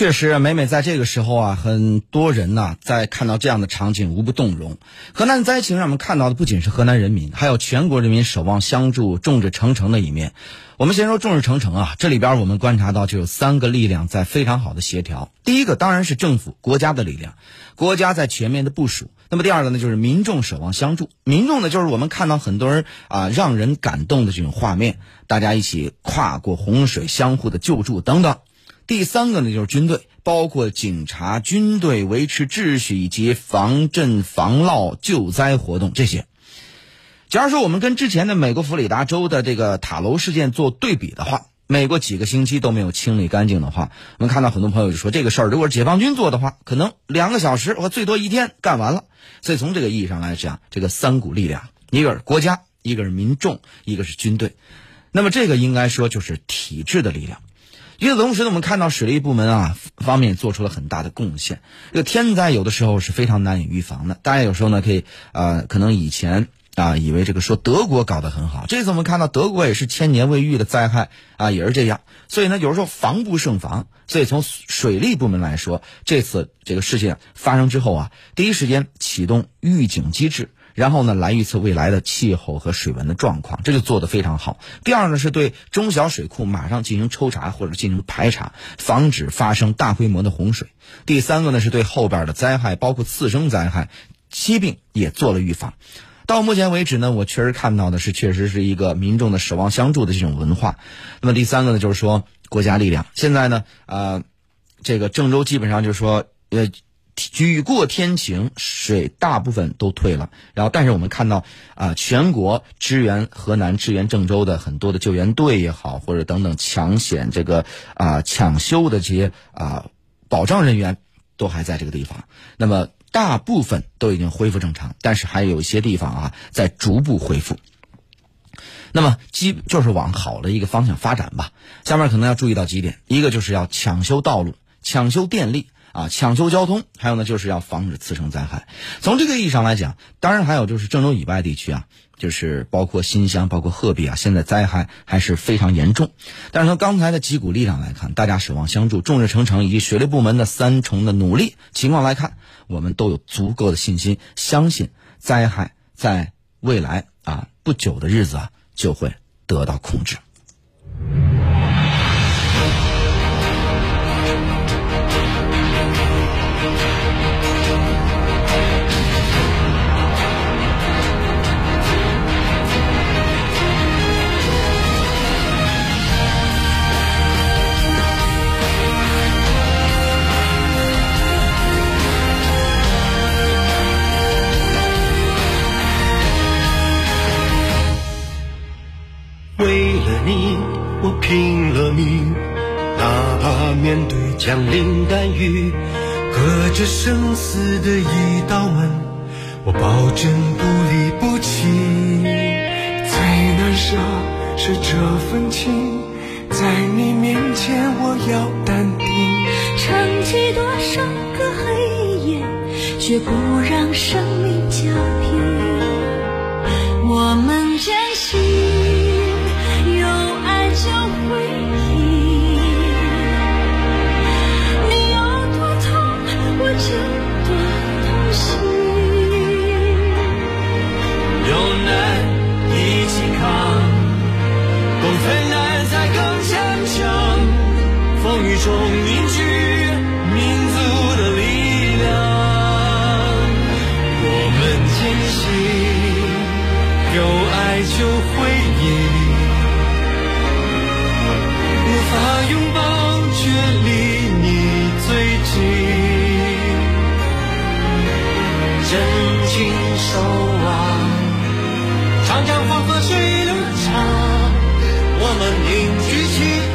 确实，每每在这个时候啊，很多人呢在看到这样的场景无不动容。河南灾情让我们看到的不仅是河南人民，还有全国人民守望相助、众志成城的一面。我们先说众志成城啊，这里边我们观察到就有三个力量在非常好的协调。第一个当然是政府国家的力量，国家在全面的部署。那么第二个呢，就是民众守望相助。民众呢，就是我们看到很多人啊让人感动的这种画面，大家一起跨过洪水，相互的救助等等。第三个呢，就是军队，包括警察、军队维持秩序以及防震、防涝、救灾活动这些。假如说我们跟之前的美国佛里达州的这个塔楼事件做对比的话，美国几个星期都没有清理干净的话，我们看到很多朋友就说这个事儿如果是解放军做的话，可能两个小时或最多一天干完了。所以从这个意义上来讲，这个三股力量，一个是国家，一个是民众，一个是军队，那么这个应该说就是体制的力量。与此同时呢，我们看到水利部门啊方面做出了很大的贡献。这个天灾有的时候是非常难以预防的，大家有时候呢可以呃，可能以前啊以为这个说德国搞得很好，这次我们看到德国也是千年未遇的灾害啊，也是这样。所以呢，有时候防不胜防。所以从水利部门来说，这次这个事件发生之后啊，第一时间启动预警机制。然后呢，来预测未来的气候和水文的状况，这就做得非常好。第二呢，是对中小水库马上进行抽查或者进行排查，防止发生大规模的洪水。第三个呢，是对后边的灾害，包括次生灾害、疾病也做了预防。到目前为止呢，我确实看到的是，确实是一个民众的守望相助的这种文化。那么第三个呢，就是说国家力量。现在呢，呃，这个郑州基本上就是说，呃。雨过天晴，水大部分都退了。然后，但是我们看到啊，全国支援河南、支援郑州的很多的救援队也好，或者等等抢险这个啊抢修的这些啊保障人员都还在这个地方。那么，大部分都已经恢复正常，但是还有一些地方啊在逐步恢复。那么，基就是往好的一个方向发展吧。下面可能要注意到几点，一个就是要抢修道路、抢修电力。啊，抢修交通，还有呢，就是要防止次生灾害。从这个意义上来讲，当然还有就是郑州以外地区啊，就是包括新乡、包括鹤壁啊，现在灾害还是非常严重。但是从刚才的几股力量来看，大家守望相助、众志成城，以及水利部门的三重的努力情况来看，我们都有足够的信心，相信灾害在未来啊不久的日子啊就会得到控制。你我拼了命，哪怕面对枪林弹雨，隔着生死的一道门，我保证不离不弃。最难舍是这份情，在你面前我要淡定。撑起多少个黑夜，却不让生命交替。我们中凝聚民族的力量我们坚信有爱就会赢无法拥抱却离你最近真情守望长江黄河水流长我们凝聚起